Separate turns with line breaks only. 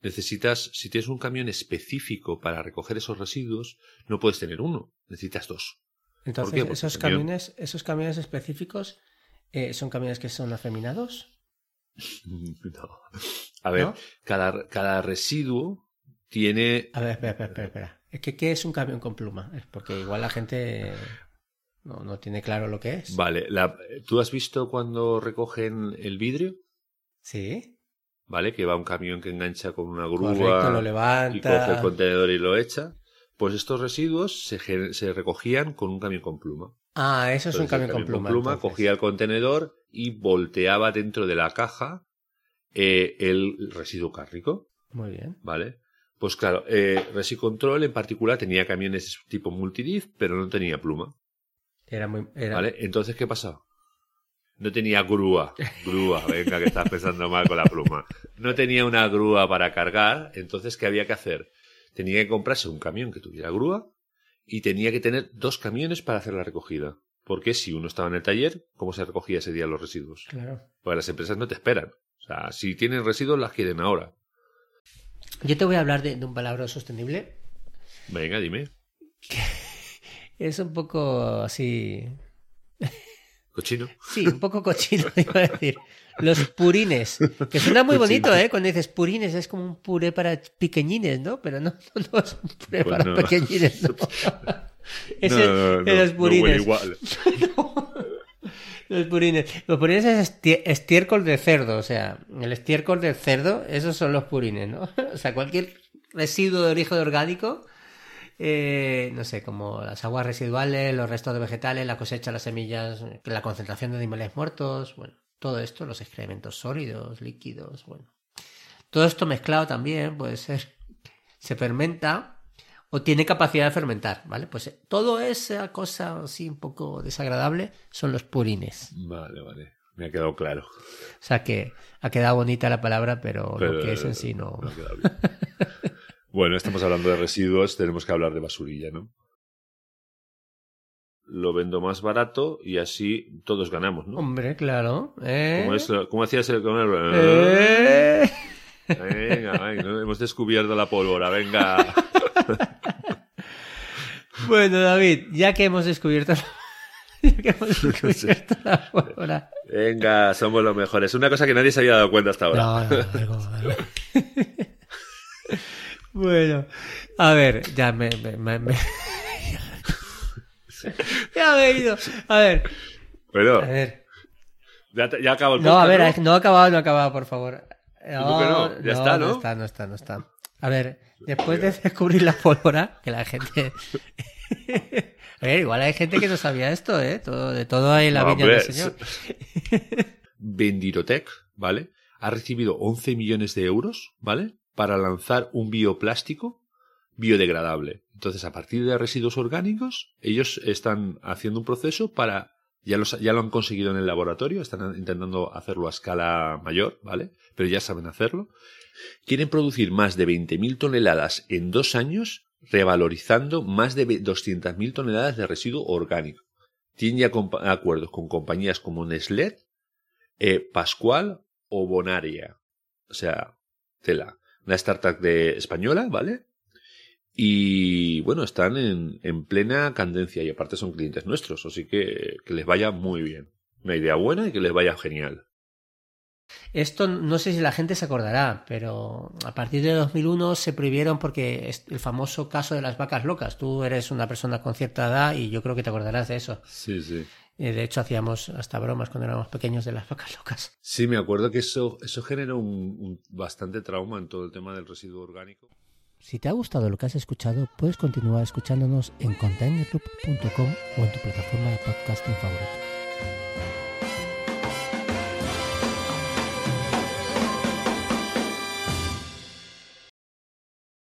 necesitas, si tienes un camión específico para recoger esos residuos, no puedes tener uno, necesitas dos.
Entonces, esos camiones, esos camiones específicos eh, son camiones que son afeminados.
No. A ver,
¿No?
cada, cada residuo tiene...
A ver, espera, espera, espera. espera. Es que, ¿qué es un camión con pluma? Es porque igual la gente no, no tiene claro lo que es.
Vale, la- ¿tú has visto cuando recogen el vidrio?
Sí.
¿Vale? Que va un camión que engancha con una grúa
Correcto, lo
y coge el
levanta.
contenedor y lo echa. Pues estos residuos se, recogían con un camión con pluma.
Ah, eso es un camión con pluma. entonces.
cogía el contenedor y volteaba dentro de la caja eh, el residuo cárnico,
Muy bien.
¿vale? Pues claro, eh, Resicontrol en particular tenía camiones tipo multidiff, pero no tenía pluma,
Era muy. Era...
¿vale? Entonces, ¿qué pasaba? No tenía grúa, grúa, venga que estás pensando mal con la pluma. No tenía una grúa para cargar, entonces, ¿qué había que hacer? Tenía que comprarse un camión que tuviera grúa y tenía que tener dos camiones para hacer la recogida. Porque si uno estaba en el taller, ¿cómo se recogía ese día los residuos?
Claro.
Porque las empresas no te esperan. O sea, si tienen residuos, las quieren ahora.
Yo te voy a hablar de, de un palabra sostenible.
Venga, dime.
Es un poco así.
Cochino.
Sí, un poco cochino, iba a decir. Los purines. Que suena muy bonito, ¿eh? Cuando dices purines es como un puré para pequeñines, ¿no? Pero no, no, no es un puré
Pues
para
no.
pequeñines, ¿no? Ese
No, no, no,
de los purines.
igual.
Los purines. Los purines es esti- estiércol de cerdo, o sea, el estiércol del cerdo, esos son los purines, ¿no? O sea, cualquier residuo de origen orgánico, eh, no sé, como las aguas residuales, los restos de vegetales, la cosecha, las semillas, la concentración de animales muertos, bueno, todo esto, los excrementos sólidos, líquidos, bueno. Todo esto mezclado también puede ser, se fermenta o tiene capacidad de fermentar, ¿vale? Pues eh, todo esa cosa así un poco desagradable son los purines.
Vale, vale. Me ha quedado claro.
O sea que ha quedado bonita la palabra, pero,
Pero,
lo que es en sí no.
ha quedado bien. bueno, estamos hablando de residuos, tenemos que hablar de basurilla, ¿no? Lo vendo más barato y así todos ganamos, ¿no?
Hombre, claro. ¿eh?
¿Cómo, es, ¿Cómo hacías el
¿Eh?
Venga, venga, hemos descubierto la pólvora, venga.
Bueno, David, ya que hemos descubierto, ya que hemos descubierto la pólvora.
Venga, somos los mejores. Una cosa que nadie se había dado cuenta hasta ahora.
No, no, algo, algo. Bueno, a ver, ya me, me, me- me- ya me he ido. A ver,
Bueno,
a ver.
ya, ya acabó el
No, a
podcast,
ver, no ha acabado, no ha acabado, por favor.
¿Cómo que no? Ya está, ¿no?
No está, no está, no está. A ver, después de descubrir la pólvora, que la gente... A ver, igual hay gente que no sabía esto, ¿eh? Todo, de todo hay la
No,
viña del señor.
Vendirotec, ¿vale? Ha recibido 11 millones de euros, ¿vale? Para lanzar un bioplástico biodegradable. Entonces, a partir de residuos orgánicos, ellos están haciendo un proceso para, ya, lo han conseguido en el laboratorio, están intentando hacerlo a escala mayor, ¿vale? Pero ya saben hacerlo. Quieren producir más de 20.000 toneladas en dos años, revalorizando más de ve- 200.000 toneladas de residuo orgánico. Tienen ya acuerdos con compañías como Nestlé, eh, Pascual o Bonaria. O sea, tela. Una startup de española, ¿vale? Y bueno, están en, en plena candencia y aparte son clientes nuestros, así que que les vaya muy bien. Una idea buena y que les vaya genial.
Esto no sé si la gente se acordará, pero a partir de 2001 se prohibieron porque es el famoso caso de las vacas locas. Tú eres una persona con cierta edad y yo creo que te acordarás de eso.
Sí, sí.
Eh, De hecho, hacíamos hasta bromas cuando éramos pequeños de las vacas locas.
Sí, me acuerdo que eso, eso generó un, un bastante trauma en todo el tema del residuo orgánico.
Si te ha gustado lo que has escuchado, puedes continuar escuchándonos en containerloop.com o en tu plataforma de podcasting favorita.